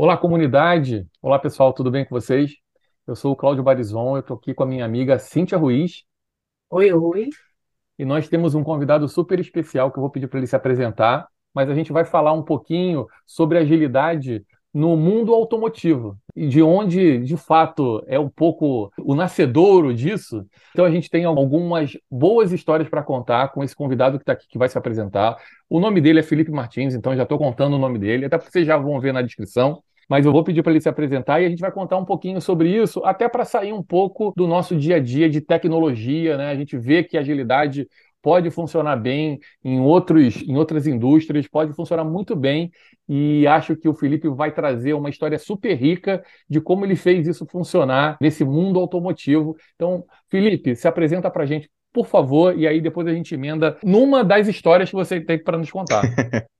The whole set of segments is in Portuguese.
Olá, comunidade! Olá, pessoal, tudo bem com vocês? Eu sou o Cláudio Barizon, eu estou aqui com a minha amiga Cíntia Ruiz Oi, oi. e nós temos um convidado super especial que eu vou pedir para ele se apresentar, mas a gente vai falar um pouquinho sobre agilidade no mundo automotivo e de onde, de fato, é um pouco o nascedouro disso. Então a gente tem algumas boas histórias para contar com esse convidado que está aqui, que vai se apresentar. O nome dele é Felipe Martins, então já estou contando o nome dele, até porque vocês já vão ver na descrição. Mas eu vou pedir para ele se apresentar e a gente vai contar um pouquinho sobre isso, até para sair um pouco do nosso dia a dia de tecnologia, né? A gente vê que a agilidade pode funcionar bem em outros, em outras indústrias, pode funcionar muito bem, e acho que o Felipe vai trazer uma história super rica de como ele fez isso funcionar nesse mundo automotivo. Então, Felipe, se apresenta para a gente, por favor, e aí depois a gente emenda numa das histórias que você tem para nos contar.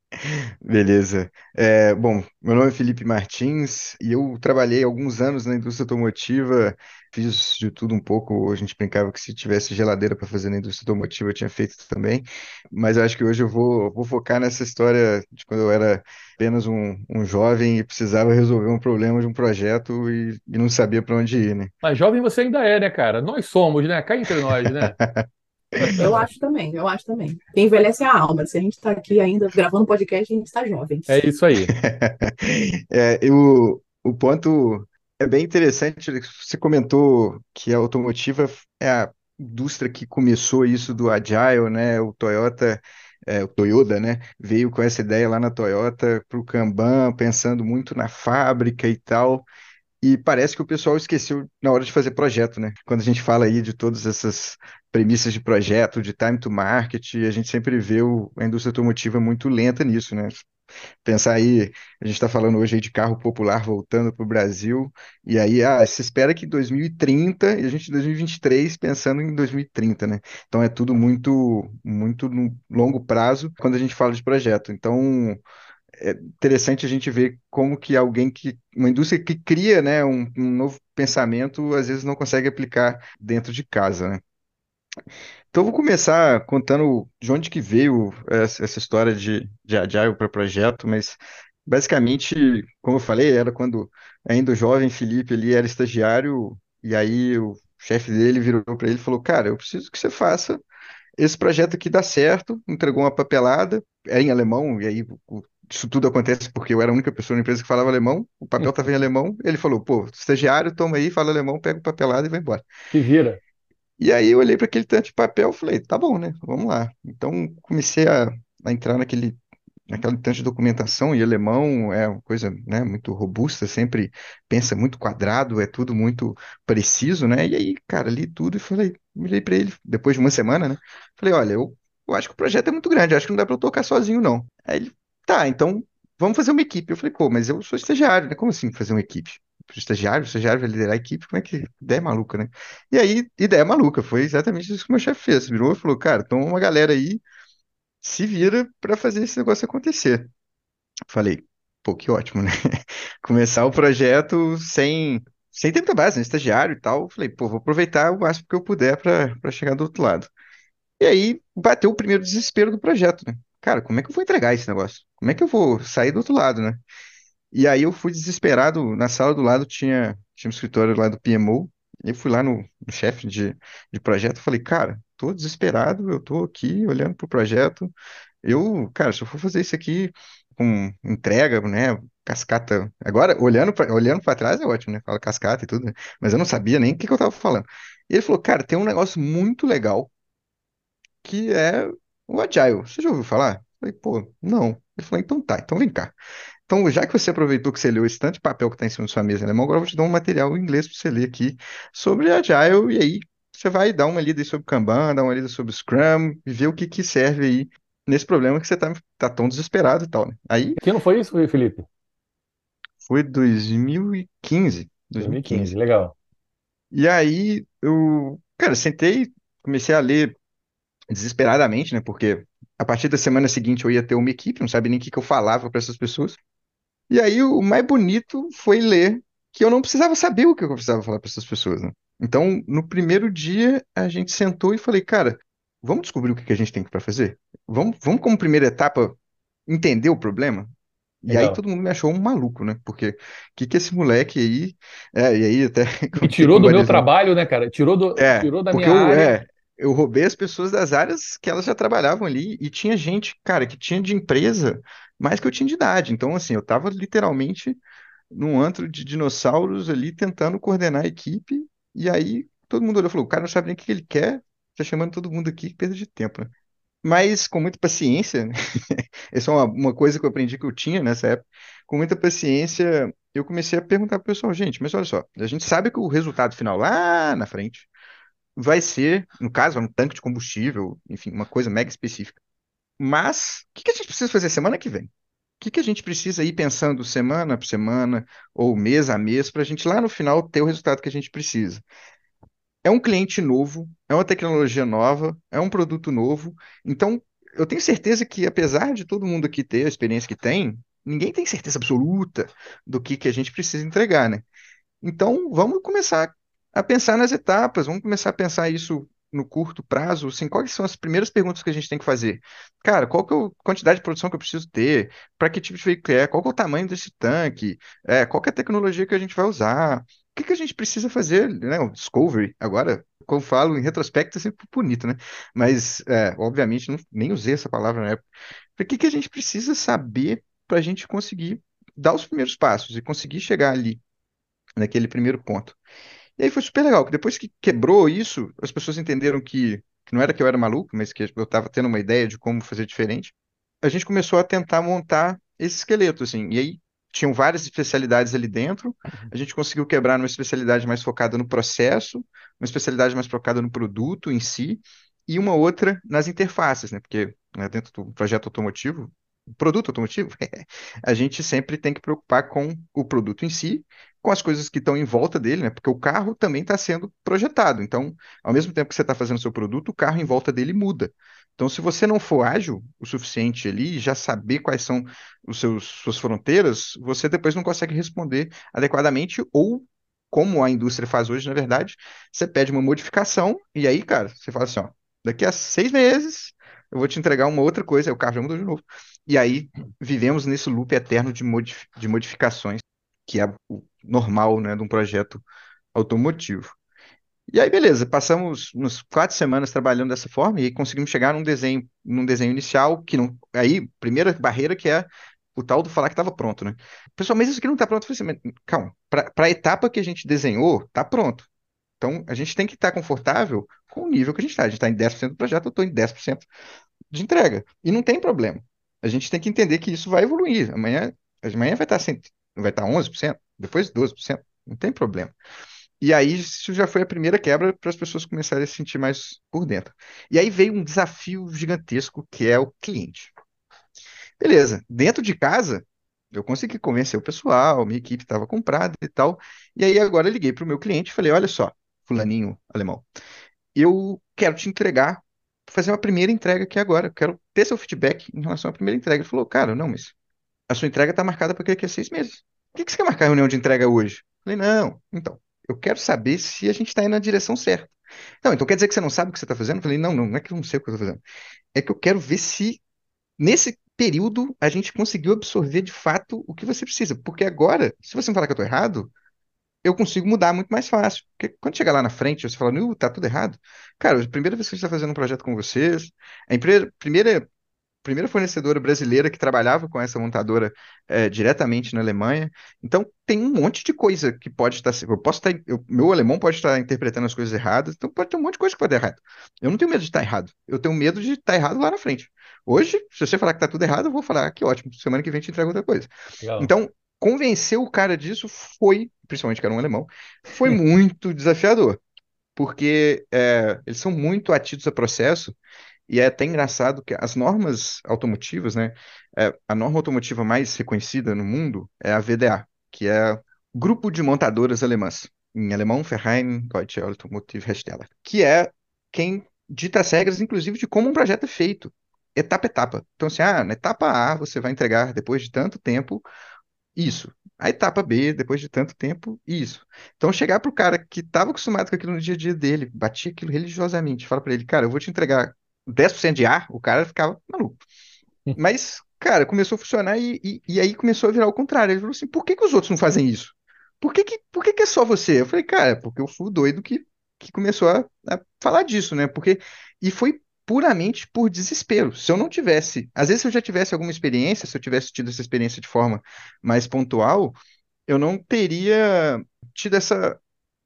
Beleza. É, bom, meu nome é Felipe Martins e eu trabalhei alguns anos na indústria automotiva, fiz de tudo um pouco. A gente brincava que se tivesse geladeira para fazer na indústria automotiva eu tinha feito também, mas eu acho que hoje eu vou, vou focar nessa história de quando eu era apenas um, um jovem e precisava resolver um problema de um projeto e, e não sabia para onde ir, né? Mas jovem você ainda é, né, cara? Nós somos, né? Cá entre nós, né? Eu acho também, eu acho também. Que envelhece a alma. Se a gente está aqui ainda gravando podcast, a gente está jovem. É isso aí. É, eu, o ponto é bem interessante. Você comentou que a automotiva é a indústria que começou isso do Agile, né? O Toyota, é, o Toyota, né? Veio com essa ideia lá na Toyota para o Kanban, pensando muito na fábrica e tal. E parece que o pessoal esqueceu na hora de fazer projeto, né? Quando a gente fala aí de todas essas premissas de projeto, de time to market, a gente sempre vê o, a indústria automotiva muito lenta nisso, né? Pensar aí, a gente está falando hoje de carro popular voltando para o Brasil, e aí ah, se espera que 2030 e a gente em 2023 pensando em 2030, né? Então é tudo muito, muito longo prazo quando a gente fala de projeto. Então é interessante a gente ver como que alguém que, uma indústria que cria, né, um, um novo pensamento, às vezes não consegue aplicar dentro de casa, né? Então, eu vou começar contando de onde que veio essa, essa história de, de Agile para projeto, mas basicamente, como eu falei, era quando ainda o jovem Felipe ali era estagiário, e aí o chefe dele virou para ele e falou: Cara, eu preciso que você faça esse projeto aqui dá certo, entregou uma papelada, era em alemão, e aí o isso tudo acontece porque eu era a única pessoa na empresa que falava alemão, o papel estava em alemão, ele falou, pô, estagiário, toma aí, fala alemão, pega o papelado e vai embora. Se vira. E aí eu olhei para aquele tanto de papel e falei, tá bom, né, vamos lá. Então comecei a, a entrar naquele, naquele tanto de documentação, e alemão é uma coisa, né, muito robusta, sempre pensa muito quadrado, é tudo muito preciso, né, e aí, cara, li tudo e falei, olhei para ele, depois de uma semana, né, falei, olha, eu, eu acho que o projeto é muito grande, acho que não dá para eu tocar sozinho, não. Aí ele Tá, então vamos fazer uma equipe. Eu falei, pô, mas eu sou estagiário, né? Como assim fazer uma equipe? Estagiário, estagiário vai liderar a equipe, como é que ideia maluca, né? E aí, ideia maluca, foi exatamente isso que o meu chefe fez. Virou e falou, cara, então uma galera aí se vira para fazer esse negócio acontecer. Falei, pô, que ótimo, né? Começar o projeto sem, sem muita base, né? Estagiário e tal. Falei, pô, vou aproveitar o máximo que eu puder para chegar do outro lado. E aí bateu o primeiro desespero do projeto, né? cara, como é que eu vou entregar esse negócio? Como é que eu vou sair do outro lado, né? E aí eu fui desesperado, na sala do lado tinha, tinha um escritório lá do PMO, eu fui lá no, no chefe de, de projeto falei, cara, tô desesperado, eu tô aqui olhando pro projeto, eu, cara, se eu for fazer isso aqui com entrega, né, cascata, agora, olhando pra, olhando para trás é ótimo, né, fala cascata e tudo, né? mas eu não sabia nem o que, que eu tava falando. E ele falou, cara, tem um negócio muito legal, que é o Agile, você já ouviu falar? Eu falei, pô, não. Ele falou, então tá, então vem cá. Então, já que você aproveitou que você leu esse tanto de papel que está em cima da sua mesa em alemão, agora eu vou te dar um material em inglês para você ler aqui sobre Agile, e aí você vai dar uma lida aí sobre Kanban, dar uma lida sobre Scrum, e ver o que que serve aí nesse problema que você tá, tá tão desesperado e tal, né? Aí Que não foi isso, Felipe? foi 2015, 2015, 2015. legal. E aí eu, cara, sentei, comecei a ler desesperadamente, né? Porque a partir da semana seguinte eu ia ter uma equipe, não sabia nem o que que eu falava para essas pessoas. E aí o mais bonito foi ler que eu não precisava saber o que eu precisava falar para essas pessoas, né? Então, no primeiro dia, a gente sentou e falei, cara, vamos descobrir o que a gente tem para fazer? Vamos, vamos como primeira etapa entender o problema? E aí Legal. todo mundo me achou um maluco, né? Porque que que esse moleque aí. É, e aí até contei tirou o do meu trabalho, né, cara? Tirou do, É, tirou da minha eu, área. é, eu roubei as pessoas das áreas que elas já trabalhavam ali e tinha gente, cara, que tinha de empresa mais que eu tinha de idade. Então, assim, eu tava literalmente num antro de dinossauros ali tentando coordenar a equipe e aí todo mundo olhou e falou, o cara não sabe nem o que ele quer, tá chamando todo mundo aqui, perda de tempo, né? Mas com muita paciência? Essa é uma, uma coisa que eu aprendi que eu tinha nessa época. Com muita paciência, eu comecei a perguntar pro pessoal, gente, mas olha só, a gente sabe que o resultado final lá na frente vai ser, no caso, um tanque de combustível, enfim, uma coisa mega específica. Mas o que que a gente precisa fazer semana que vem? O que que a gente precisa ir pensando semana por semana ou mês a mês para a gente lá no final ter o resultado que a gente precisa? É um cliente novo, é uma tecnologia nova, é um produto novo. Então, eu tenho certeza que, apesar de todo mundo aqui ter a experiência que tem, ninguém tem certeza absoluta do que, que a gente precisa entregar, né? Então, vamos começar a pensar nas etapas, vamos começar a pensar isso no curto prazo, assim, quais são as primeiras perguntas que a gente tem que fazer? Cara, qual que é a quantidade de produção que eu preciso ter? Para que tipo de veículo é? Qual que é o tamanho desse tanque? É, qual que é a tecnologia que a gente vai usar? O que que a gente precisa fazer, né? O Discovery, agora, como falo em retrospecto, é sempre bonito, né? Mas, é, obviamente, não, nem usei essa palavra na época. O que que a gente precisa saber para a gente conseguir dar os primeiros passos e conseguir chegar ali, naquele primeiro ponto? E aí foi super legal, que depois que quebrou isso, as pessoas entenderam que, que não era que eu era maluco, mas que eu estava tendo uma ideia de como fazer diferente. A gente começou a tentar montar esse esqueleto, assim. E aí tinham várias especialidades ali dentro. A gente conseguiu quebrar numa especialidade mais focada no processo, uma especialidade mais focada no produto em si, e uma outra nas interfaces, né? Porque né, dentro do projeto automotivo, produto automotivo, a gente sempre tem que preocupar com o produto em si, com as coisas que estão em volta dele, né? Porque o carro também está sendo projetado. Então, ao mesmo tempo que você está fazendo o seu produto, o carro em volta dele muda. Então, se você não for ágil o suficiente ali, já saber quais são os seus suas fronteiras, você depois não consegue responder adequadamente ou como a indústria faz hoje, na verdade, você pede uma modificação e aí, cara, você fala assim, ó, daqui a seis meses eu vou te entregar uma outra coisa, aí o carro já mudou de novo. E aí vivemos nesse loop eterno de, modif de modificações, que é o normal, né, de um projeto automotivo. E aí, beleza, passamos umas quatro semanas trabalhando dessa forma e conseguimos chegar num desenho, num desenho inicial, que não. Aí, primeira barreira que é o tal do falar que estava pronto, né? Pessoal, mas isso aqui não está pronto. Eu falei assim, calma, para a etapa que a gente desenhou, está pronto. Então, a gente tem que estar confortável com o nível que a gente está. A gente está em 10% do projeto, eu estou em 10% de entrega. E não tem problema. A gente tem que entender que isso vai evoluir. Amanhã, amanhã vai estar, 100, vai estar 11%, depois 12%. Não tem problema. E aí, isso já foi a primeira quebra para as pessoas começarem a se sentir mais por dentro. E aí veio um desafio gigantesco, que é o cliente. Beleza, dentro de casa, eu consegui convencer o pessoal, minha equipe estava comprada e tal. E aí agora eu liguei para o meu cliente e falei: olha só, fulaninho alemão, eu quero te entregar, fazer uma primeira entrega aqui agora, eu quero ter seu feedback em relação à primeira entrega. Ele falou: cara, não, mas a sua entrega está marcada para daqui a seis meses. Por que que você quer marcar a reunião de entrega hoje? Eu falei: não, então, eu quero saber se a gente está indo na direção certa. Não, então quer dizer que você não sabe o que você está fazendo? Eu falei: não, não, não é que eu não sei o que eu estou fazendo. É que eu quero ver se nesse período a gente conseguiu absorver de fato o que você precisa. Porque agora, se você me falar que eu estou errado, eu consigo mudar muito mais fácil. Porque quando chegar lá na frente, você fala, não, tá tudo errado. Cara, a primeira vez que a gente está fazendo um projeto com vocês, a primeira, primeira, primeira fornecedora brasileira que trabalhava com essa montadora é, diretamente na Alemanha. Então, tem um monte de coisa que pode estar. Eu posso estar. Eu, meu alemão pode estar interpretando as coisas erradas, então pode ter um monte de coisa que pode dar errado. Eu não tenho medo de estar errado. Eu tenho medo de estar errado lá na frente. Hoje, se você falar que está tudo errado, eu vou falar ah, que ótimo, semana que vem te entrego outra coisa. Legal. Então, convencer o cara disso foi, principalmente que era um alemão, foi muito desafiador, porque é, eles são muito atidos a processo, e é até engraçado que as normas automotivas, né, é, a norma automotiva mais reconhecida no mundo é a VDA, que é Grupo de Montadoras Alemãs, em alemão, Verein Deutsche Automotivhersteller, que é quem dita as regras, inclusive, de como um projeto é feito etapa a etapa. Então, assim, ah, na etapa A você vai entregar depois de tanto tempo isso. A etapa B, depois de tanto tempo, isso. Então, chegar para o cara que estava acostumado com aquilo no dia a dia dele, batia aquilo religiosamente, fala para ele, cara, eu vou te entregar 10% de A, o cara ficava maluco. Mas cara, começou a funcionar e, e, e aí começou a virar o contrário. Ele falou assim: por que que os outros não fazem isso? Por que que, por que que é só você? Eu falei, cara, porque eu fui o doido que, que começou a, a falar disso, né? Porque, e foi puramente por desespero. Se eu não tivesse, às vezes se eu já tivesse alguma experiência, se eu tivesse tido essa experiência de forma mais pontual, eu não teria tido essa,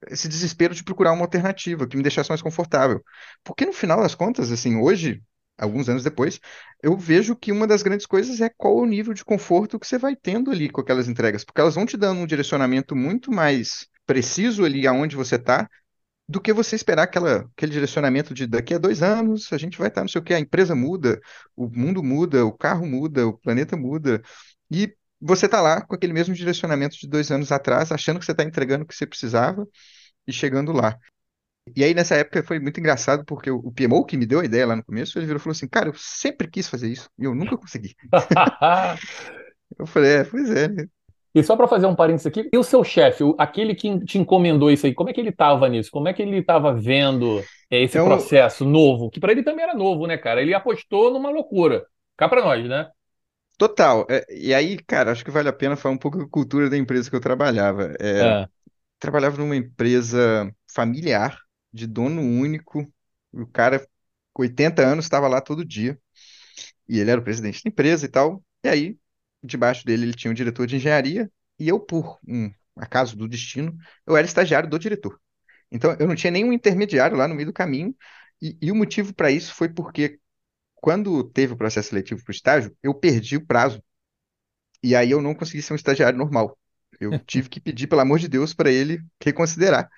esse desespero de procurar uma alternativa que me deixasse mais confortável. Porque no final das contas, assim, hoje, alguns anos depois, eu vejo que uma das grandes coisas é qual o nível de conforto que você vai tendo ali com aquelas entregas, porque elas vão te dando um direcionamento muito mais preciso ali aonde você está, do que você esperar aquela, aquele direcionamento de daqui a dois anos a gente vai estar, não sei o que, a empresa muda, o mundo muda, o carro muda, o planeta muda, e você está lá com aquele mesmo direcionamento de dois anos atrás, achando que você está entregando o que você precisava e chegando lá. E aí, nessa época, foi muito engraçado, porque o, PMO, que me deu a ideia lá no começo, ele virou e falou assim, cara, eu sempre quis fazer isso, e eu nunca consegui. eu falei, é, pois é. E só para fazer um parênteses aqui, e o seu chefe, aquele que te encomendou isso aí, como é que ele estava nisso? Como é que ele estava vendo é, esse então, processo novo? Que para ele também era novo, né, cara? Ele apostou numa loucura. Cá para nós, né? Total. É, e aí, cara, acho que vale a pena falar um pouco da cultura da empresa que eu trabalhava. É, é. Trabalhava numa empresa familiar, de dono único. O cara, 80 anos, estava lá todo dia. E ele era o presidente da empresa e tal. E aí, debaixo dele, ele tinha um diretor de engenharia. E eu, por um acaso do destino, eu era estagiário do diretor. Então, eu não tinha nenhum intermediário lá no meio do caminho. E, e o motivo para isso foi porque, quando teve o processo seletivo para o estágio, eu perdi o prazo. E aí eu não consegui ser um estagiário normal. Eu tive que pedir, pelo amor de Deus, para ele reconsiderar.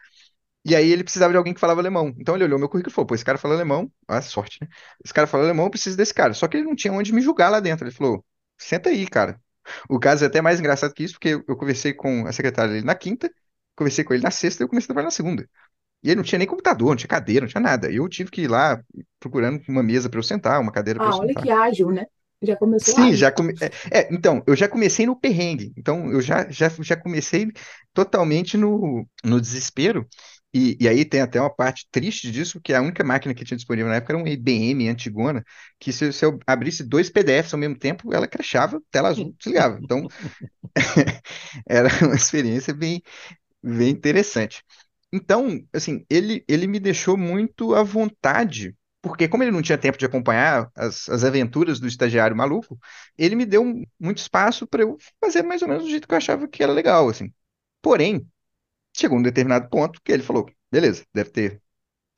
E aí ele precisava de alguém que falava alemão. Então ele olhou meu currículo e falou: pô, esse cara fala alemão. Ah, sorte, né? Esse cara fala alemão, eu preciso desse cara. Só que ele não tinha onde me julgar lá dentro. Ele falou: senta aí, cara. O caso é até mais engraçado que isso, porque eu conversei com a secretária dele na quinta, conversei com ele na sexta e eu comecei a trabalhar na segunda. E ele não tinha nem computador, não tinha cadeira, não tinha nada. Eu tive que ir lá procurando uma mesa para eu sentar, uma cadeira para ah, eu sentar. olha que ágil, né? Já começou Sim, já come... É, é, então, eu já comecei no perrengue. Então, eu já, já, já comecei totalmente no, no desespero. E, e, aí tem até uma parte triste disso, que a única máquina que tinha disponível na época era um IBM antigona, que se, se eu abrisse dois PDFs ao mesmo tempo, ela crashava, tela azul, desligava. Então, era uma experiência bem, bem interessante. Então, assim, ele, ele me deixou muito à vontade, porque como ele não tinha tempo de acompanhar as, as aventuras do estagiário maluco, ele me deu muito espaço para eu fazer mais ou menos do jeito que eu achava que era legal, assim. Porém, chegou um determinado ponto que ele falou: beleza, deve ter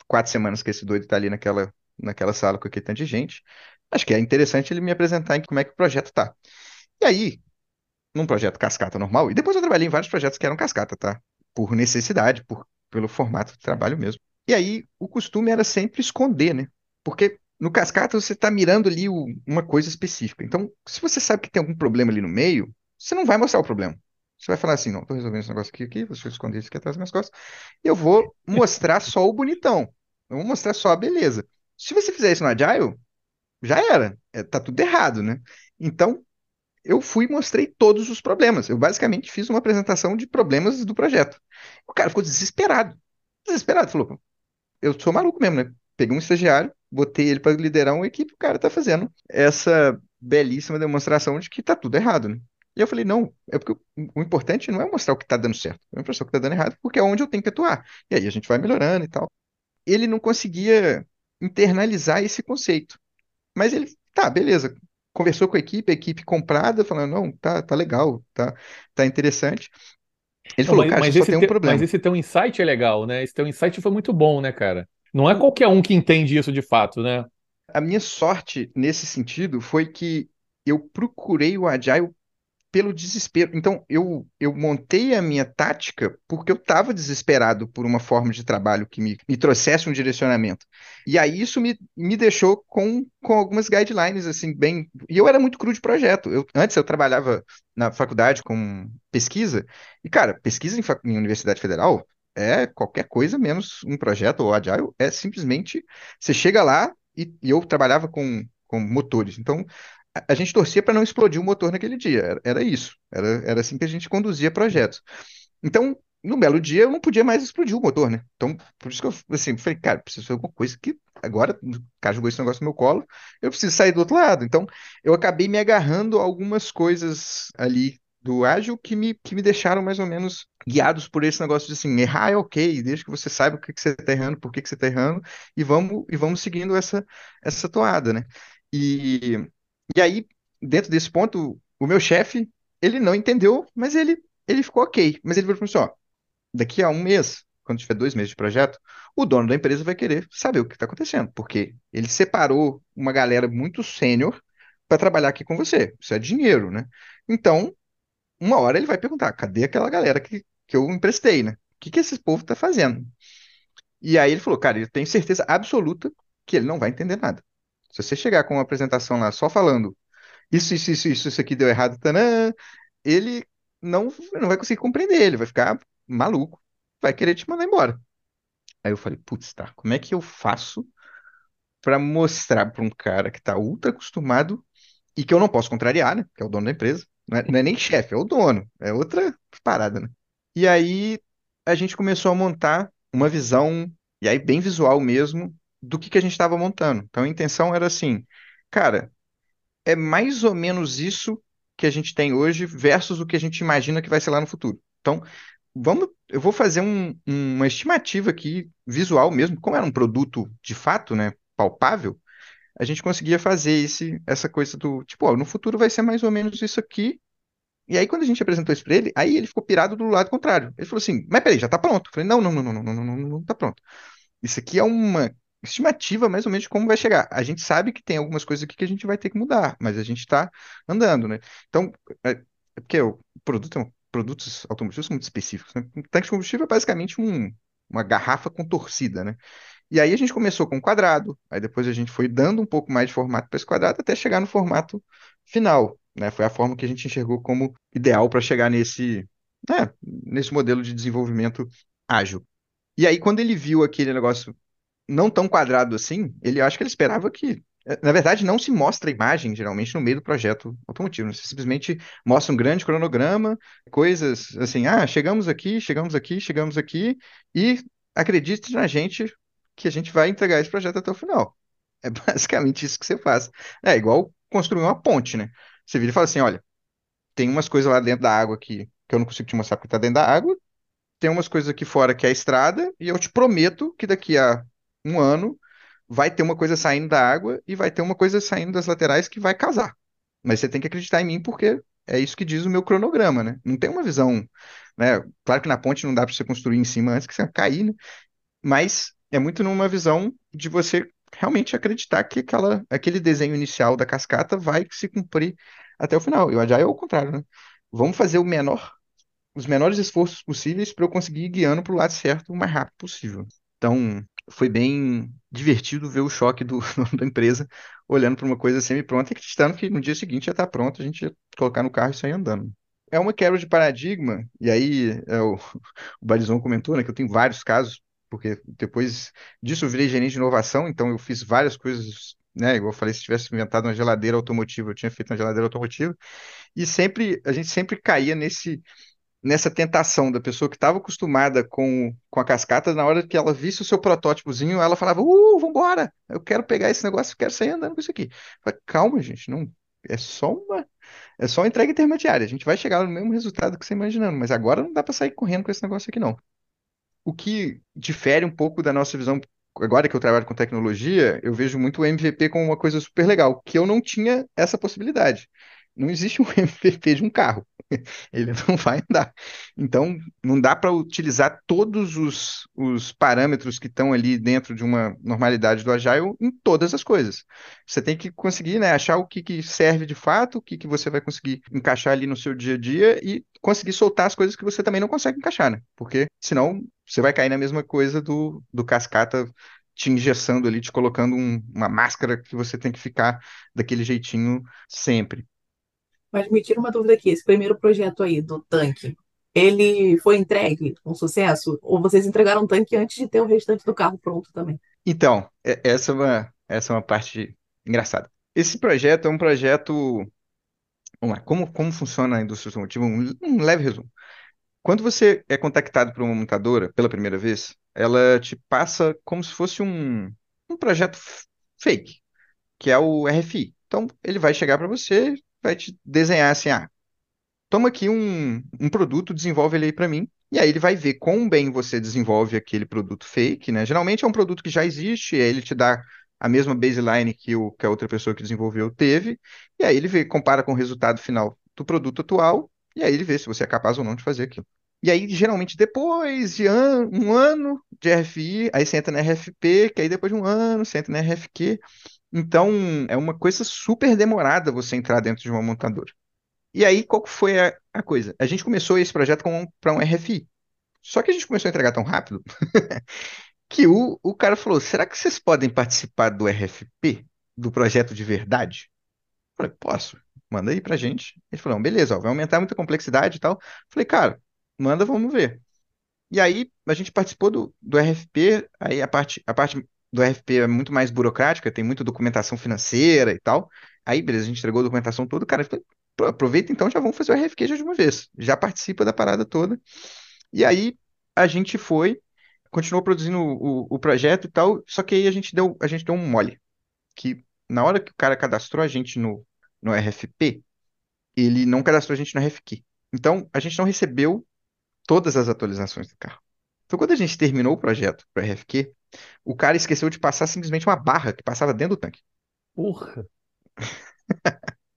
quatro semanas que esse doido está ali naquela, naquela sala com aquele tanto de gente. Acho que é interessante ele me apresentar em como é que o projeto tá. E aí, num projeto cascata normal, e depois eu trabalhei em vários projetos que eram cascata, tá? Por necessidade, por, pelo formato de trabalho mesmo. E aí, o costume era sempre esconder, né? Porque no cascata você está mirando ali o, uma coisa específica. Então, se você sabe que tem algum problema ali no meio, você não vai mostrar o problema. Você vai falar assim, não, estou resolvendo esse negócio aqui, aqui, você esconder isso aqui atrás das minhas costas, e eu vou mostrar só o bonitão. Eu vou mostrar só a beleza. Se você fizer isso no Agile, já era. É, tá tudo errado, né? Então, eu fui e mostrei todos os problemas. Eu basicamente fiz uma apresentação de problemas do projeto. O cara ficou desesperado. Desesperado. Falou, eu sou maluco mesmo, né? Peguei um estagiário, botei ele para liderar uma equipe, o cara tá fazendo essa belíssima demonstração de que tá tudo errado, né? E eu falei, não, é porque o, importante não é mostrar o que está dando certo, é mostrar o que está dando errado, porque é onde eu tenho que atuar. E aí a gente vai melhorando e tal. Ele não conseguia internalizar esse conceito. Mas ele, tá, beleza. Conversou com a equipe, a equipe comprada, falando, não, tá, tá legal, tá, tá interessante. Ele falou, mas, cara, mas só tem um problema. Mas esse teu insight é legal, né? Esse teu insight foi muito bom, né, cara? Não é qualquer um que entende isso de fato, né? A minha sorte nesse sentido foi que eu procurei o Agile pelo desespero. Então, eu, eu montei a minha tática porque eu estava desesperado por uma forma de trabalho que me, me trouxesse um direcionamento. E aí isso me, me deixou com, com algumas guidelines, assim, bem... E eu era muito cru de projeto. Eu, antes eu trabalhava na faculdade com pesquisa, e, cara, pesquisa em, em Universidade Federal é qualquer coisa menos um projeto ou agile, é simplesmente... Você chega lá, e, e eu trabalhava com, com motores. Então, a gente torcia para não explodir o motor naquele dia. Era, isso. Era, era assim que a gente conduzia projetos. Então, no belo dia eu não podia mais explodir o motor, né? Então, por isso que eu assim, falei, cara, preciso fazer alguma coisa que agora, o cara jogou esse negócio no meu colo, eu preciso sair do outro lado. Então, eu acabei me agarrando a algumas coisas ali do ágil que me, que me deixaram mais ou menos guiados por esse negócio de assim, errar é ok, desde que você saiba o que, que você está errando, por que, que você está errando, e vamos, e vamos seguindo essa, essa toada, né? E, e aí, dentro desse ponto, o meu chefe, ele não entendeu, mas ele, ele ficou ok. Mas ele falou assim, ó, daqui a um mês, quando tiver dois meses de projeto, o dono da empresa vai querer saber o que está acontecendo, porque ele separou uma galera muito sênior para trabalhar aqui com você. Isso é dinheiro, né? Então, uma hora ele vai perguntar: cadê aquela galera que, que eu emprestei, né? O que, que esse povo está fazendo? E aí ele falou: cara, eu tenho certeza absoluta que ele não vai entender nada. Se você chegar com uma apresentação lá só falando isso, isso, isso, isso, isso aqui deu errado, tanã, ele não, não vai conseguir compreender, ele vai ficar maluco, vai querer te mandar embora. Aí eu falei, putz, tá, como é que eu faço para mostrar para um cara que tá ultra acostumado e que eu não posso contrariar, né? Que é o dono da empresa. Não é, não é nem chefe, é o dono. É outra parada, né? E aí a gente começou a montar uma visão, e aí bem visual mesmo, do que, que a gente estava montando. Então a intenção era assim, cara, é mais ou menos isso que a gente tem hoje versus o que a gente imagina que vai ser lá no futuro. Então, vamos, eu vou fazer um, uma estimativa aqui visual mesmo, como era um produto de fato, né, palpável, a gente conseguia fazer esse, essa coisa do tipo, ó, no futuro vai ser mais ou menos isso aqui. E aí quando a gente apresentou isso para ele, aí ele ficou pirado do lado contrário. Ele falou assim: "Mas peraí, já tá pronto?" Eu falei: "Não, não, não, não, não, não, não, não tá pronto. Isso aqui é uma estimativa mais ou menos de como vai chegar. A gente sabe que tem algumas coisas aqui que a gente vai ter que mudar, mas a gente está andando, né? Então, é, é porque o produto é produtos automotivos são muito específicos, né? Um tanque de combustível é basicamente um, uma garrafa com torcida, né? E aí a gente começou com quadrado, aí depois a gente foi dando um pouco mais de formato para esse quadrado até chegar no formato final, né? Foi a forma que a gente enxergou como ideal para chegar nesse, né, nesse modelo de desenvolvimento ágil. E aí, quando ele viu aquele negócio não tão quadrado assim, ele acho que ele esperava que. Eh, na verdade, não se mostra a imagem, geralmente, no meio do projeto automotivo. Né? Você simplesmente mostra um grande cronograma, coisas assim, ah, chegamos aqui, chegamos aqui, chegamos aqui, e acredite na gente que a gente vai entregar esse projeto até o final. É basicamente isso que você faz. É igual construir uma ponte, né? Você vira e fala assim, olha, tem umas coisas lá dentro da água aqui que eu não consigo te mostrar porque tá dentro da água, tem umas coisas aqui fora que é a estrada, e eu te prometo que daqui a um ano vai ter uma coisa saindo da água e vai ter uma coisa saindo das laterais que vai casar. Mas você tem que acreditar em mim porque é isso que diz o meu cronograma, né? Não tem uma visão, né? Claro que na ponte não dá para você construir em cima antes que você cair, né? Mas é muito numa visão de você realmente acreditar que aquela, aquele desenho inicial da cascata vai se cumprir até o final. E o Agile é o contrário, né? Vamos fazer o menor, os menores esforços possíveis para eu conseguir ir guiando para o lado certo o mais rápido possível. Então, foi bem divertido ver o choque do, da empresa olhando para uma coisa semi-pronta e acreditando que no dia seguinte já está pronto, a gente ia colocar no carro e sair andando. É uma quebra de paradigma, e aí é, o, o Barizon comentou né, que eu tenho vários casos, porque depois disso eu virei gerente de inovação, então eu fiz várias coisas, né? Igual eu falei, se tivesse inventado uma geladeira automotiva, eu tinha feito uma geladeira automotiva, e sempre, a gente sempre caía nesse nessa tentação da pessoa que estava acostumada com, com a cascata, na hora que ela visse o seu protótipozinho, ela falava, uh, vambora, eu quero pegar esse negócio, quero sair andando com isso aqui. Falei, Calma, gente, não, é só uma, é só uma entrega intermediária, a gente vai chegar no mesmo resultado que você imaginando, mas agora não dá para sair correndo com esse negócio aqui não. O que difere um pouco da nossa visão, agora que eu trabalho com tecnologia, eu vejo muito o MVP como uma coisa super legal, que eu não tinha essa possibilidade. Não existe um MVP de um carro. ele não vai andar. Então, não dá para utilizar todos os, os parâmetros que estão ali dentro de uma normalidade do Agile em todas as coisas. Você tem que conseguir né, achar o que, que serve de fato, o que, que você vai conseguir encaixar ali no seu dia a dia e conseguir soltar as coisas que você também não consegue encaixar, né? Porque senão você vai cair na mesma coisa do, do cascata te engessando ali, te colocando um, uma máscara que você tem que ficar daquele jeitinho sempre. Mas me tira uma dúvida aqui, esse primeiro projeto aí do tanque, ele foi entregue com sucesso? Ou vocês entregaram o tanque antes de ter o restante do carro pronto também? Então, essa é uma, essa é uma parte engraçada. Esse projeto é um projeto. Vamos lá, como, como funciona a indústria automotiva? Um, um leve resumo. quando você é contactado por uma montadora pela primeira vez, ela te passa como se fosse um, um projeto fake, que é o RFI. Então, ele vai chegar para você, vai te desenhar assim, ah, toma aqui um, um produto, desenvolve ele aí para mim, e aí ele vai ver quão bem você desenvolve aquele produto fake, né? Geralmente é um produto que já existe, aí ele te dá a mesma baseline que, o, que a outra pessoa que desenvolveu teve, e aí ele vê, compara com o resultado final do produto atual, e aí ele vê se você é capaz ou não de fazer aquilo. E aí, geralmente, depois de an um ano de RFI, aí você entra na RFP, que aí depois de um ano você entra na RFQ. Então, é uma coisa super demorada você entrar dentro de uma montadora. E aí, qual foi a, a coisa? A gente começou esse projeto para um RFI. Só que a gente começou a entregar tão rápido que o, o cara falou: será que vocês podem participar do RFP, do projeto de verdade? Eu falei, posso, manda aí pra gente. Ele falou: beleza, ó, vai aumentar muita complexidade e tal. Eu falei, cara, manda, vamos ver. E aí a gente participou do, do RFP, aí a parte, a parte do RFP é muito mais burocrática, tem muita documentação financeira e tal. Aí, beleza, a gente entregou a documentação toda, cara, aproveita então, já vamos fazer o RFQ já de uma vez. Já participa da parada toda. E aí a gente foi, continuou produzindo o, o projeto e tal, só que aí a gente deu, a gente deu um mole. Que na hora que o cara cadastrou a gente no, no RFP, ele não cadastrou a gente no RFQ. Então, a gente não recebeu todas as atualizações do carro. Então, quando a gente terminou o projeto para o RFQ, o cara esqueceu de passar simplesmente uma barra que passava dentro do tanque. Porra!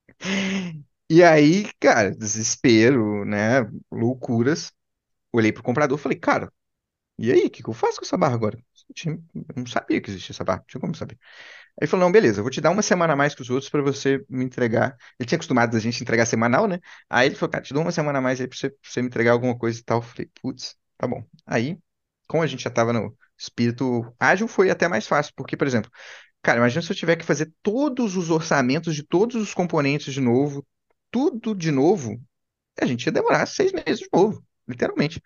e aí, cara, desespero, né? Loucuras. Olhei pro comprador e falei, cara, e aí, o que, que eu faço com essa barra agora? Eu não sabia que existia essa barra, não tinha como saber. Aí ele falou: não, beleza, eu vou te dar uma semana a mais que os outros para você me entregar. Ele tinha acostumado a gente entregar semanal, né? Aí ele falou: cara, te dou uma semana a mais aí pra você, pra você me entregar alguma coisa e tal. Eu falei: putz, tá bom. Aí, como a gente já tava no espírito ágil, foi até mais fácil, porque, por exemplo, cara, imagina se eu tiver que fazer todos os orçamentos de todos os componentes de novo, tudo de novo, a gente ia demorar seis meses de novo, literalmente.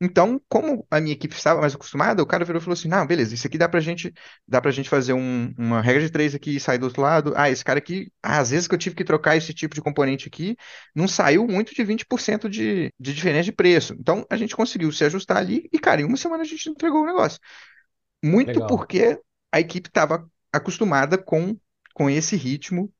Então, como a minha equipe estava mais acostumada, o cara virou e falou assim: não, beleza, isso aqui dá pra gente, dá pra gente fazer um- uma regra de três aqui e sair do outro lado. Ah, esse cara aqui, ah, às vezes que eu tive que trocar esse tipo de componente aqui, não saiu muito de 20% de, de diferença de preço. Então, a gente conseguiu se ajustar ali e, cara, em uma semana a gente entregou o negócio. Muito Legal. porque a equipe estava acostumada com, com esse ritmo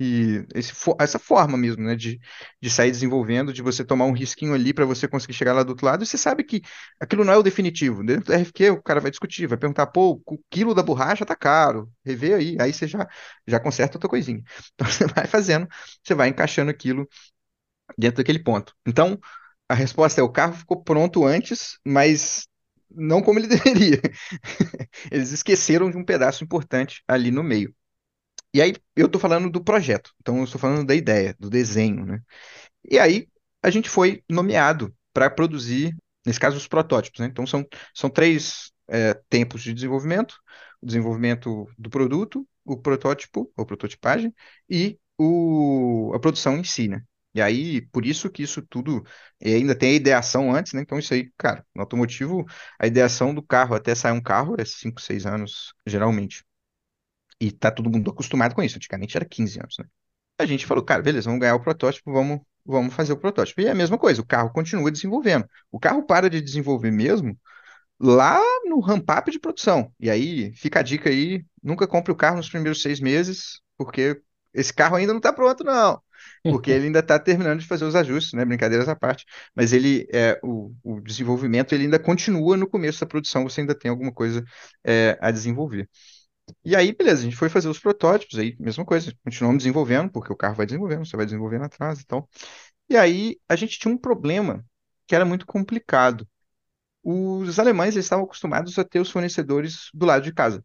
e esse, essa forma mesmo, né, de, de sair desenvolvendo, de você tomar um risquinho ali para você conseguir chegar lá do outro lado, e você sabe que aquilo não é o definitivo. Dentro do RFQ, o cara vai discutir, vai perguntar, pô, o quilo da borracha tá caro, revê aí, aí você já, já conserta outra coisinha. Então você vai fazendo, você vai encaixando aquilo dentro daquele ponto. Então, a resposta é: o carro ficou pronto antes, mas não como ele deveria. Eles esqueceram de um pedaço importante ali no meio. E aí eu estou falando do projeto, então eu estou falando da ideia, do desenho, né? E aí a gente foi nomeado para produzir, nesse caso, os protótipos, né? Então são, são três é, tempos de desenvolvimento: o desenvolvimento do produto, o protótipo, ou prototipagem, e o, a produção em si, né? E aí, por isso que isso tudo ainda tem a ideação antes, né? Então, isso aí, cara, no automotivo, a ideação do carro até sair um carro é 5, 6 anos, geralmente. E tá todo mundo acostumado com isso. Antigamente era 15 anos, né? A gente falou, cara, beleza, vamos ganhar o protótipo, vamos, vamos fazer o protótipo. E é a mesma coisa, o carro continua desenvolvendo. O carro para de desenvolver mesmo lá no ramp-up de produção. E aí, fica a dica aí, nunca compre o carro nos primeiros seis meses, porque esse carro ainda não está pronto, não. Porque ele ainda está terminando de fazer os ajustes, né? Brincadeiras à parte. Mas ele, é, o, o desenvolvimento, ele ainda continua no começo da produção, você ainda tem alguma coisa é, a desenvolver. E aí, beleza, a gente foi fazer os protótipos, aí, mesma coisa, continuamos desenvolvendo, porque o carro vai desenvolvendo, você vai desenvolvendo atrás e tal. E aí, a gente tinha um problema que era muito complicado. Os alemães eles estavam acostumados a ter os fornecedores do lado de casa,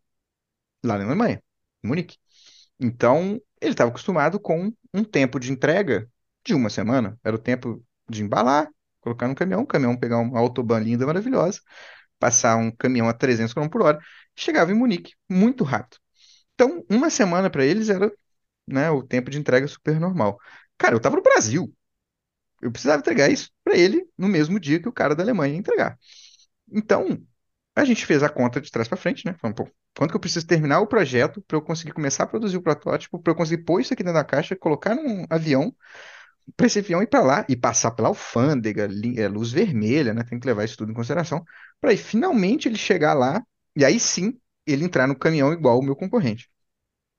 lá na Alemanha, em Munique. Então, ele estava acostumado com um tempo de entrega de uma semana. Era o tempo de embalar, colocar no caminhão, o caminhão pegar uma autobahn linda, maravilhosa, passar um caminhão a 300 km por hora, chegava em Munique muito rápido. Então, uma semana para eles era né, o tempo de entrega super normal. Cara, eu estava no Brasil. Eu precisava entregar isso para ele no mesmo dia que o cara da Alemanha ia entregar. Então, a gente fez a conta de trás para frente, né? Falando, pô, quanto que eu preciso terminar o projeto para eu conseguir começar a produzir o protótipo, para eu conseguir pôr isso aqui dentro da caixa, colocar num avião para esse avião ir para lá e passar pela alfândega, é, luz vermelha, né? Tem que levar isso tudo em consideração, para finalmente ele chegar lá e aí sim ele entrar no caminhão igual o meu concorrente.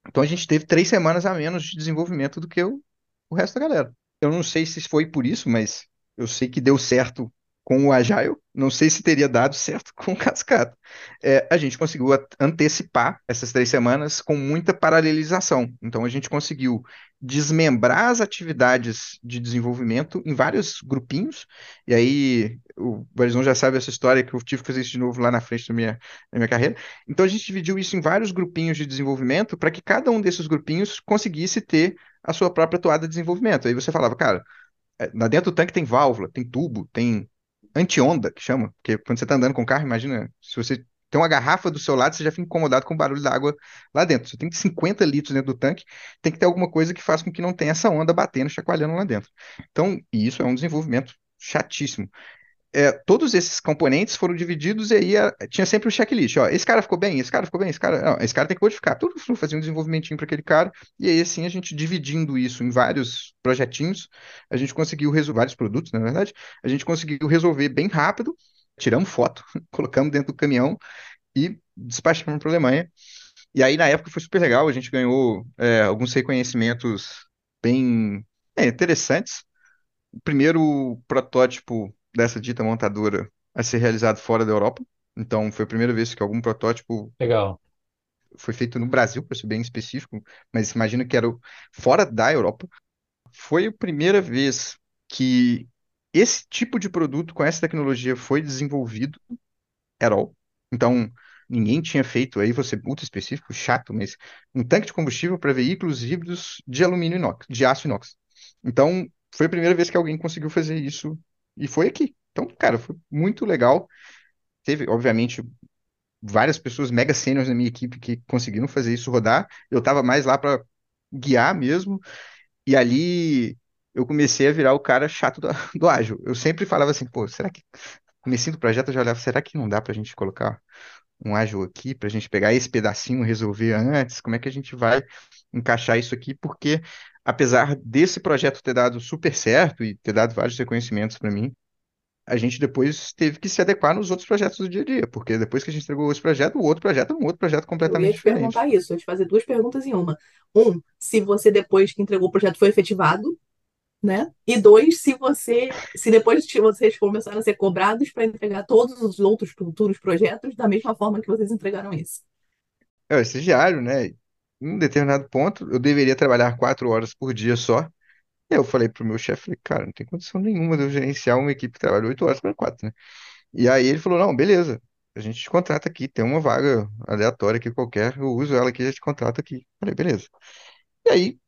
Então a gente teve três semanas a menos de desenvolvimento do que o, o resto da galera. Eu não sei se foi por isso, mas eu sei que deu certo com o Agile. Não sei se teria dado certo com o Cascata. É, a gente conseguiu antecipar essas três semanas com muita paralelização. Então a gente conseguiu desmembrar as atividades de desenvolvimento em vários grupinhos. E aí o Barizon já sabe essa história que eu tive que fazer isso de novo lá na frente da minha, da minha carreira. Então a gente dividiu isso em vários grupinhos de desenvolvimento para que cada um desses grupinhos conseguisse ter a sua própria toada de desenvolvimento. Aí você falava, cara, é, lá dentro do tanque tem válvula, tem tubo, tem anti-onda, que chama, porque quando você está andando com o carro, imagina, se você tem uma garrafa do seu lado, você já fica incomodado com o barulho da água lá dentro. Você tem 50 litros dentro do tanque, tem que ter alguma coisa que faça com que não tenha essa onda batendo, chacoalhando lá dentro. Então, isso é um desenvolvimento chatíssimo é, todos esses componentes foram divididos e aí a- tinha sempre o checklist, ó, esse cara ficou bem, esse cara ficou bem, esse cara, não, esse cara tem que modificar, tudo fazia um desenvolvimentinho para aquele cara, e aí assim a gente dividindo isso em vários projetinhos, a gente conseguiu resolver, vários produtos, na verdade, a gente conseguiu resolver bem rápido, tiramos foto, colocamos dentro do caminhão e despachamos para a Alemanha, e aí na época foi super legal, a gente ganhou é, alguns reconhecimentos bem é, interessantes, o primeiro protótipo dessa dita montadora a ser realizado fora da Europa. Então, foi a primeira vez que algum protótipo Legal. foi feito no Brasil, para ser bem específico, mas imagina que era fora da Europa. Foi a primeira vez que esse tipo de produto com essa tecnologia foi desenvolvido at all. Então, ninguém tinha feito, aí você ultra específico, chato, mas um tanque de combustível para veículos híbridos de alumínio inox, de aço inox. Então, foi a primeira vez que alguém conseguiu fazer isso e foi aqui. Então, cara, foi muito legal. Teve, obviamente, várias pessoas mega sêniores na minha equipe que conseguiram fazer isso rodar. Eu tava mais lá para guiar mesmo. E ali eu comecei a virar o cara chato do, do ágil. Eu sempre falava assim, pô, será que comecinho do projeto eu já olhava, será que não dá pra gente colocar um ágil aqui, pra gente pegar esse pedacinho, resolver antes? Como é que a gente vai encaixar isso aqui? Porque apesar desse projeto ter dado super certo e ter dado vários reconhecimentos para mim, a gente depois teve que se adequar nos outros projetos do dia a dia, porque depois que a gente entregou esse projeto, o outro projeto é um outro projeto Eu ia completamente te diferente. perguntar isso, eu ia te fazer duas perguntas em uma. Um, se você depois que entregou o projeto foi efetivado, né? E dois, se você, se depois de vocês começaram a ser cobrados para entregar todos os outros futuros projetos da mesma forma que vocês entregaram esse. É, o estagiário, né? Em um determinado ponto, eu deveria trabalhar quatro horas por dia só. E aí eu falei pro meu chefe, falei, cara, não tem condição nenhuma de eu gerenciar uma equipe que trabalha oito horas para quatro, né? E aí ele falou, não, beleza, a gente te contrata aqui, tem uma vaga aleatória aqui qualquer, eu uso ela aqui, a gente contrata aqui. Falei, beleza. E aí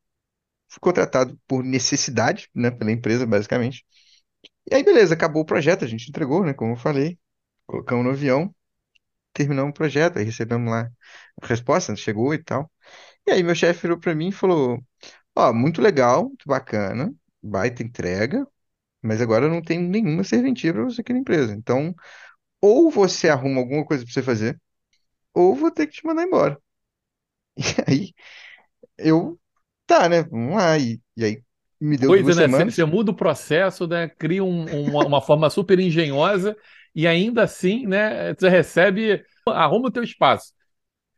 fui contratado por necessidade, né, pela empresa, basicamente. E aí, beleza, acabou o projeto, a gente entregou, né, como eu falei, colocamos no avião, terminamos o projeto, aí recebemos lá a resposta, chegou e tal. E aí meu chefe virou para mim e falou, ó, muito legal, muito bacana, baita entrega, mas agora eu não tenho nenhuma serventia para você aqui na empresa. Então, ou você arruma alguma coisa para você fazer, ou vou ter que te mandar embora. E aí eu, tá, né, vamos lá. E, e aí me deu Coisa, duas né? semanas. Você muda o processo, né? Cria um- uma, uma forma super engenhosa e ainda assim, né? Você recebe, arruma o teu espaço.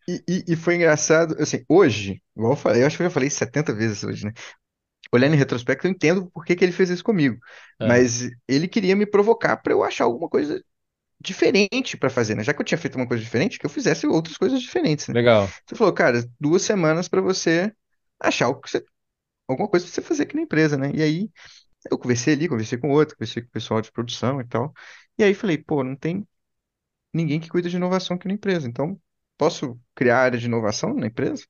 E, e, e foi engraçado, assim, hoje, igual eu falei, eu acho que eu já falei 70 vezes hoje, né? Olhando em retrospecto, eu entendo por que que ele fez isso comigo. É. Mas ele queria me provocar para eu achar alguma coisa diferente para fazer, né? Já que eu tinha feito uma coisa diferente, que eu fizesse outras coisas diferentes, né? Legal. Você falou, cara, duas semanas para você achar o que você- alguma coisa para você fazer aqui na empresa, né? E aí eu conversei ali, conversei com outro, conversei com o pessoal de produção e tal. E aí falei, pô, não tem ninguém que cuida de inovação aqui na empresa, então posso criar área de inovação na empresa?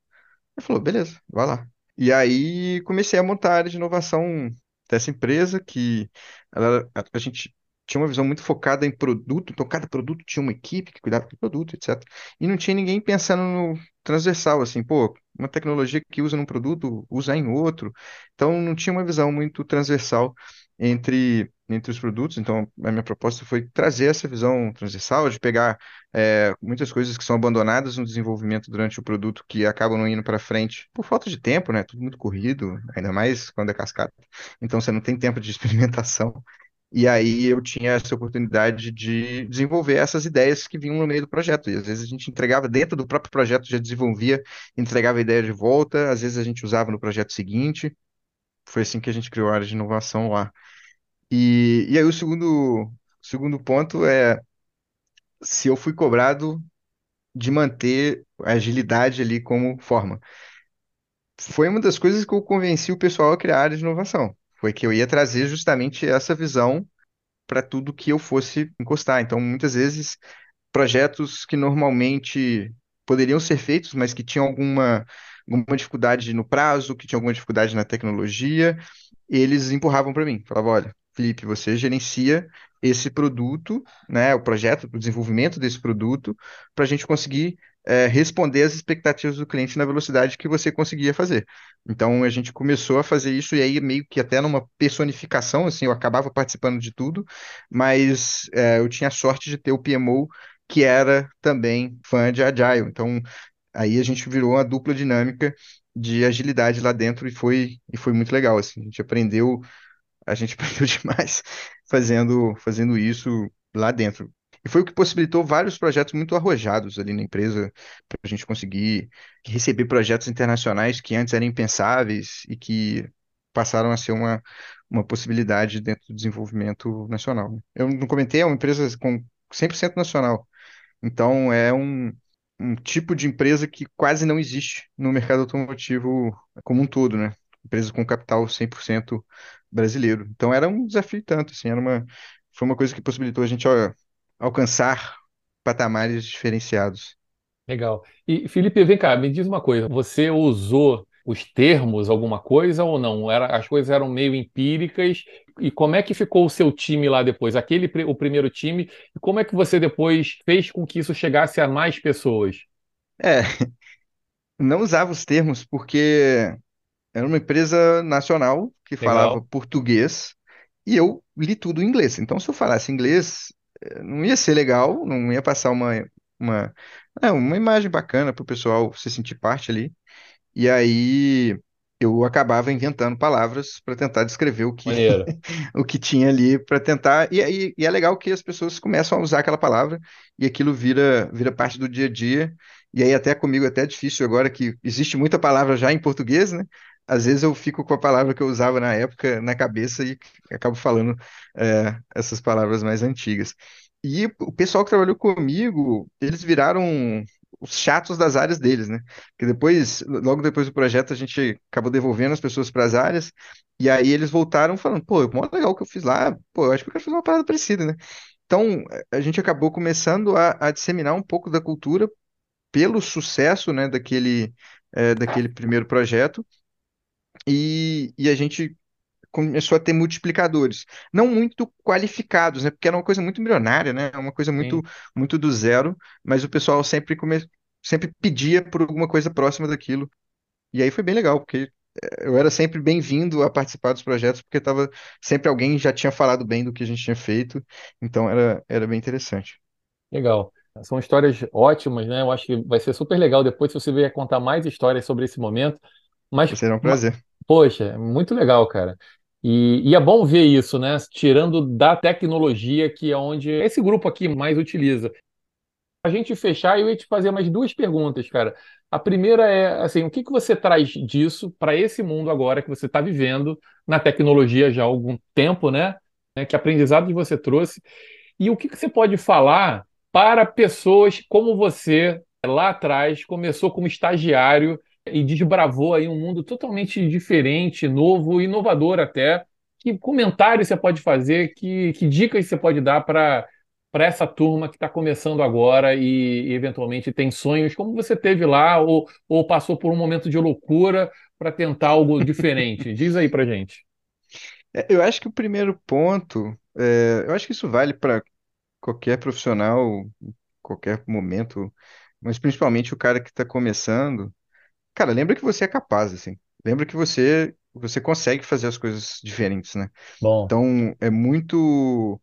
Ele falou, beleza, vai lá. E aí comecei a montar a área de inovação dessa empresa, que ela- a gente tinha uma visão muito focada em produto, então cada produto tinha uma equipe que cuidava do produto, etc. E não tinha ninguém pensando no transversal, assim, pô, uma tecnologia que usa num produto, usa em outro. Então não tinha uma visão muito transversal. entre, entre os produtos. Então, a minha proposta foi trazer essa visão transversal, de pegar é, muitas coisas que são abandonadas no desenvolvimento durante o produto que acabam não indo para frente por falta de tempo, né? Tudo muito corrido, ainda mais quando é cascata. Então, você não tem tempo de experimentação. E aí eu tinha essa oportunidade de desenvolver essas ideias que vinham no meio do projeto. E às vezes a gente entregava dentro do próprio projeto, já desenvolvia, entregava a ideia de volta, às vezes a gente usava no projeto seguinte. Foi assim que a gente criou a área de inovação lá. E, e aí o segundo, segundo ponto é se eu fui cobrado de manter a agilidade ali como forma. Foi uma das coisas que eu convenci o pessoal a criar a área de inovação. Foi que eu ia trazer justamente essa visão para tudo que eu fosse encostar. Então, muitas vezes, projetos que normalmente poderiam ser feitos, mas que tinham alguma, alguma dificuldade no prazo, que tinham alguma dificuldade na tecnologia, eles empurravam para mim. Falavam, olha, Felipe, você gerencia esse produto, né, o projeto, o desenvolvimento desse produto, para a gente conseguir é, responder às expectativas do cliente na velocidade que você conseguia fazer. Então a gente começou a fazer isso e aí meio que até numa personificação, assim, eu acabava participando de tudo, mas é, eu tinha a sorte de ter o PMO que era também fã de Agile. Então aí a gente virou uma dupla dinâmica de agilidade lá dentro e foi, e foi muito legal, assim, a gente aprendeu a gente aprendeu demais fazendo, fazendo isso lá dentro. E foi o que possibilitou vários projetos muito arrojados ali na empresa, para a gente conseguir receber projetos internacionais que antes eram impensáveis e que passaram a ser uma, uma possibilidade dentro do desenvolvimento nacional. né? Eu não comentei, é uma empresa com 100% nacional. Então, é um, um tipo de empresa que quase não existe no mercado automotivo como um todo, né? Empresa com capital 100% brasileiro. Então, era um desafio tanto, assim, era uma, foi uma coisa que possibilitou a gente ó, alcançar patamares diferenciados. Legal. E Felipe, vem cá, me diz uma coisa. Você usou os termos, alguma coisa ou não? Era, as coisas eram meio empíricas. E como é que ficou o seu time lá depois? Aquele, o primeiro time, e como é que você depois fez com que isso chegasse a mais pessoas? É, não usava os termos porque era uma empresa nacional que falava Legal, português e eu li tudo em inglês. Então, se eu falasse inglês, não ia ser legal, não ia passar uma, uma, é, uma imagem bacana para o pessoal se sentir parte ali. E aí eu acabava inventando palavras para tentar descrever o que, o que tinha ali para tentar. E aí e é legal que as pessoas começam a usar aquela palavra e aquilo vira, vira parte do dia a dia. E aí até comigo é até difícil agora que existe muita palavra já em português, né? Às vezes eu fico com a palavra que eu usava na época na cabeça e acabo falando é, essas palavras mais antigas. E o pessoal que trabalhou comigo, eles viraram os chatos das áreas deles, né? Porque depois, logo depois do projeto, a gente acabou devolvendo as pessoas para as áreas, e aí eles voltaram falando, pô, mó legal que eu fiz lá, pô, eu acho que eu quero fazer uma parada parecida, né? Então, a gente acabou começando a, a disseminar um pouco da cultura pelo sucesso, né, daquele, eh, daquele primeiro projeto, e, e a gente começou a ter multiplicadores, não muito qualificados, né, porque era uma coisa muito milionária, né, uma coisa muito, Sim. muito do zero, mas o pessoal sempre, come, sempre pedia por alguma coisa próxima daquilo, e aí foi bem legal, porque eh, eu era sempre bem-vindo a participar dos projetos, porque tava, sempre alguém já tinha falado bem do que a gente tinha feito, então era, era bem interessante. Legal. São histórias ótimas, né? Eu acho que vai ser super legal depois se você vier contar mais histórias sobre esse momento. Mas, Será um prazer. Poxa, é muito legal, cara. E, e é bom ver isso, né? Tirando da tecnologia, que é onde esse grupo aqui mais utiliza. A gente fechar, eu ia te fazer mais duas perguntas, cara. A primeira é, assim, o que que você traz disso para esse mundo agora que você está vivendo na tecnologia já há algum tempo, né? Né? Que aprendizado você trouxe? E o que que você pode falar para pessoas como você, lá atrás, começou como estagiário e desbravou aí um mundo totalmente diferente, novo, inovador até? Que comentário você pode fazer? Que, que dicas você pode dar para para essa turma que está começando agora e, e eventualmente tem sonhos como você teve lá ou, ou passou por um momento de loucura para tentar algo diferente? Diz aí para gente. É, Eu acho que o primeiro ponto, é, eu acho que isso vale para qualquer profissional, qualquer momento, mas principalmente o cara que está começando. Cara, lembra que você é capaz, assim. Lembra que você você consegue fazer as coisas diferentes, né? Bom, Então, é muito,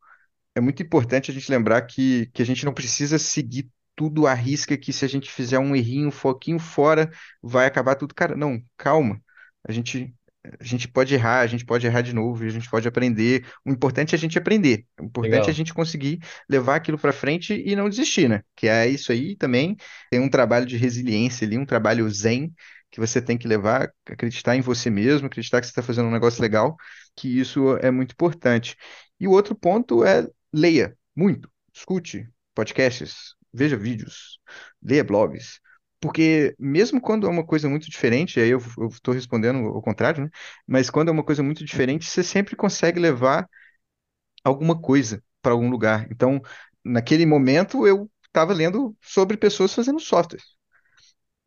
é muito importante a gente lembrar que, que a gente não precisa seguir tudo à risca, que se a gente fizer um errinho, um foquinho fora, vai acabar tudo. Cara, não, calma. A gente, a gente pode errar, a gente pode errar de novo, a gente pode aprender. O importante é a gente aprender. O importante é a legal. gente conseguir levar aquilo para frente e não desistir, né? Que é isso aí também. Tem um trabalho de resiliência ali, um trabalho zen que você tem que levar, acreditar em você mesmo, acreditar que você está fazendo um negócio legal, que isso é muito importante. E o outro ponto é leia muito, escute podcasts, veja vídeos, leia blogs. Porque mesmo quando é uma coisa muito diferente, aí eu estou respondendo ao contrário, né? Mas quando é uma coisa muito diferente, você sempre consegue levar alguma coisa para algum lugar. Então, naquele momento, eu estava lendo sobre pessoas fazendo software.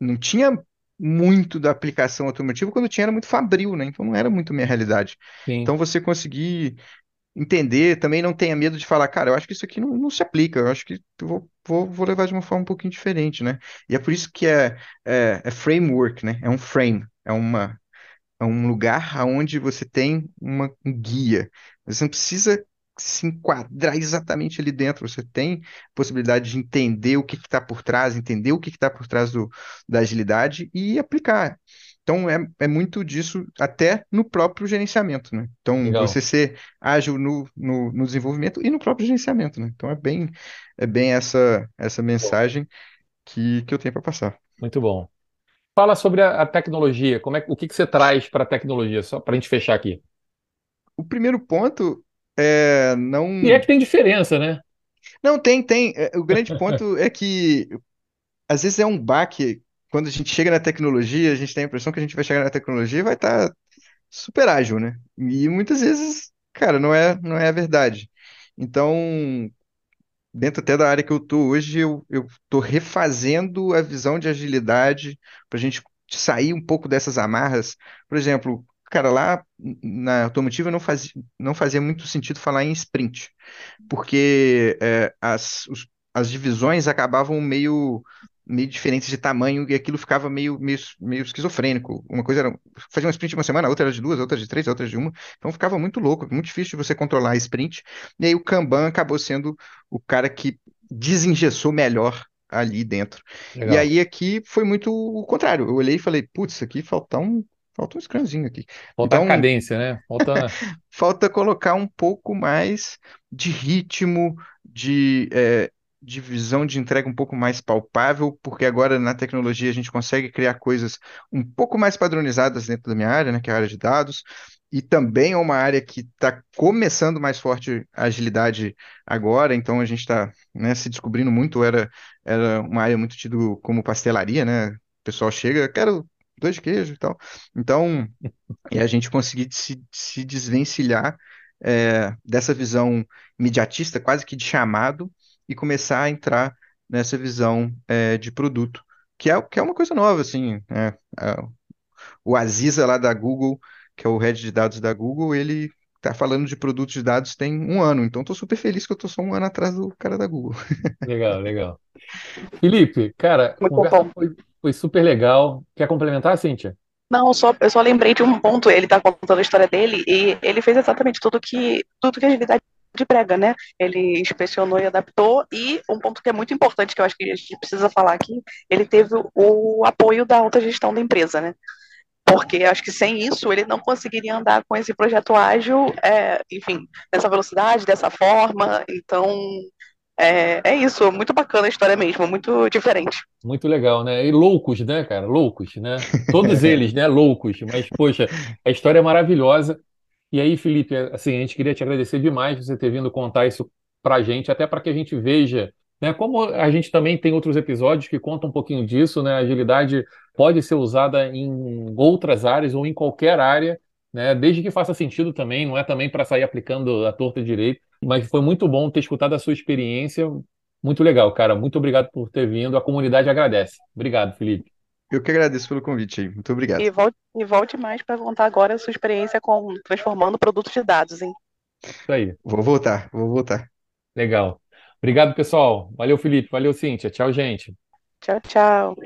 Não tinha muito da aplicação automotiva, quando tinha era muito fabril, né? Então não era muito minha realidade. Sim, Então você conseguir entender, também não tenha medo de falar, cara, eu acho que isso aqui não, não se aplica, eu acho que eu vou, vou, vou levar de uma forma um pouquinho diferente, né? E é por isso que é, é, é framework, né? É um frame, é uma, é um lugar onde você tem uma, um guia. Você não precisa se enquadrar exatamente ali dentro. Você tem possibilidade de entender o que está por trás, entender o que está por trás do, da agilidade e aplicar. Então, é, é muito disso até no próprio gerenciamento, né? Então, legal. você ser ágil no, no, no desenvolvimento e no próprio gerenciamento, né? Então, é bem, é bem essa, essa mensagem que, que eu tenho para passar. Muito bom. Fala sobre a, a tecnologia. Como é, o que que você traz para a tecnologia? Só para a gente fechar aqui. O primeiro ponto é E é não que tem diferença, né? Não, tem, tem. É, O grande ponto é que às vezes é um baque. Quando a gente chega na tecnologia, a gente tem a impressão que a gente vai chegar na tecnologia e vai estar super ágil, né? E muitas vezes, cara, não é, não é a verdade. Então, dentro até da área que eu tô hoje, eu, eu tô refazendo a visão de agilidade para a gente sair um pouco dessas amarras. Por exemplo, cara, lá na automotiva não fazia, não fazia muito sentido falar em sprint porque é, as, os- as divisões acabavam meio, meio diferentes de tamanho e aquilo ficava meio, meio, meio esquizofrênico. Uma coisa era fazer um sprint de uma semana, outra era de duas, outra de três, outra de uma. Então ficava muito louco, muito difícil de você controlar a sprint. E aí o Kanban acabou sendo o cara que desengessou melhor ali dentro. E Legal. aí aqui foi muito o contrário. Eu olhei e falei, putz, aqui falta um, falta um scrumzinho aqui. Falta a Então cadência, né? Falta. falta colocar um pouco mais de ritmo, de, é, de visão de entrega um pouco mais palpável, porque agora na tecnologia a gente consegue criar coisas um pouco mais padronizadas dentro da minha área, né, que é a área de dados, e também é uma área que está começando mais forte a agilidade agora, então a gente está, né, se descobrindo muito, era, era uma área muito tido como pastelaria, né? O pessoal chega, quero dois de queijo e tal. Então, e a gente conseguir se, se desvencilhar é, dessa visão imediatista, quase que de chamado, e começar a entrar nessa visão é, de produto, que é, que é uma coisa nova, assim, né? A- O Aziza lá da Google, que é o head de dados da Google, ele tá falando de produtos de dados tem um ano, então estou super feliz que eu estou só um ano atrás do cara da Google. Legal, legal. Felipe, cara, foi, foi super legal. Quer complementar, Cíntia? Não, só, eu só lembrei de um ponto, ele tá contando a história dele e ele fez exatamente tudo que tudo que a agilidade prega, né? Ele inspecionou e adaptou e um ponto que é muito importante que eu acho que a gente precisa falar aqui, ele teve o, o apoio da alta gestão da empresa, né? Porque acho que sem isso ele não conseguiria andar com esse projeto ágil, é, enfim, dessa velocidade, dessa forma. Então, é, é isso, muito bacana a história mesmo, muito diferente. Muito legal, né? E loucos, né, cara? Loucos, né? Todos eles, né? Loucos. Mas, poxa, a história é maravilhosa. E aí, Felipe, assim, a gente queria te agradecer demais você ter vindo contar isso pra gente, até para que a gente veja, né, como a gente também tem outros episódios que contam um pouquinho disso, né? A agilidade pode ser usada em outras áreas ou em qualquer área, né? Desde que faça sentido também, não é também para sair aplicando a torta direito, mas foi muito bom ter escutado a sua experiência. Muito legal, cara. Muito obrigado por ter vindo. A comunidade agradece. Obrigado, Felipe. Eu que agradeço pelo convite aí, muito obrigado. E volte, e volte mais para contar agora a sua experiência com transformando produtos de dados, hein? Isso aí. Vou voltar, vou voltar. Legal. Obrigado, pessoal. Valeu, Felipe. Valeu, Cíntia. Tchau, gente. Tchau, tchau.